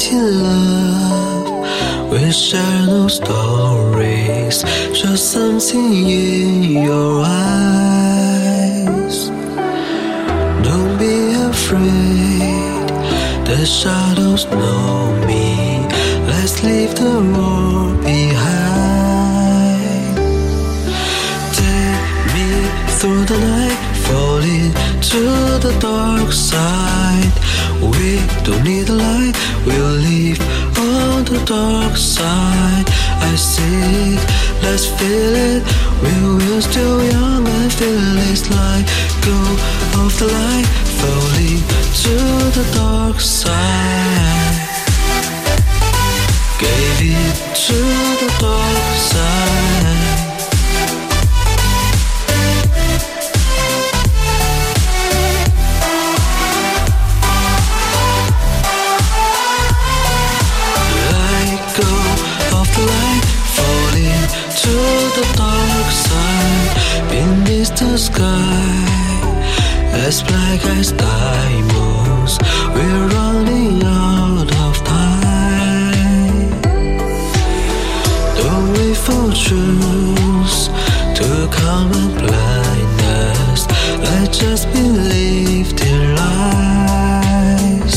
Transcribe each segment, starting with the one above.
in love. We share no stories, just something in your eyes. Don't be afraid, the shadows know me. Let's leave the world behind. Take me through the night, falling to the dark side. We don't need a light, we'll dark side. I see it, let's feel it. We will still young and feel it's like go off the light, falling to the dark side. The sky, as black as diamonds, we're running out of time. Don't wait for truth to come and blind us. Let's just believe their lies.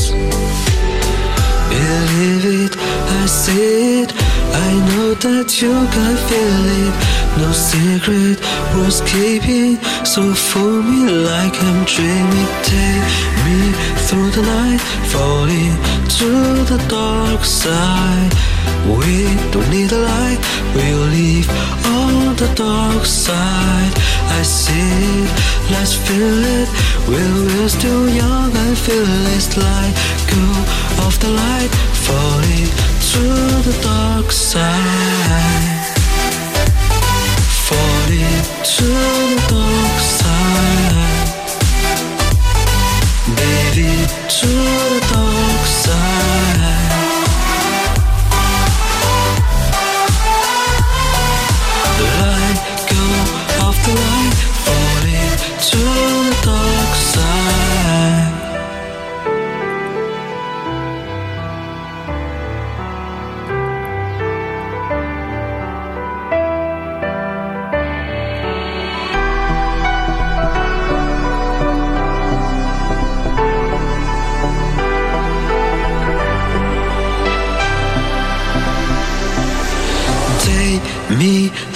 Believe it, I see it. I know that you can feel it. No secret worth keeping. So fool me like I'm dreaming. Take me through the night, falling to the dark side. We don't need a light, we'll leave on the dark side. I see it, let's feel it. We're, we're still young and feel it's like to the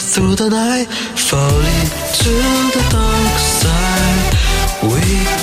through the night, falling to the dark side. We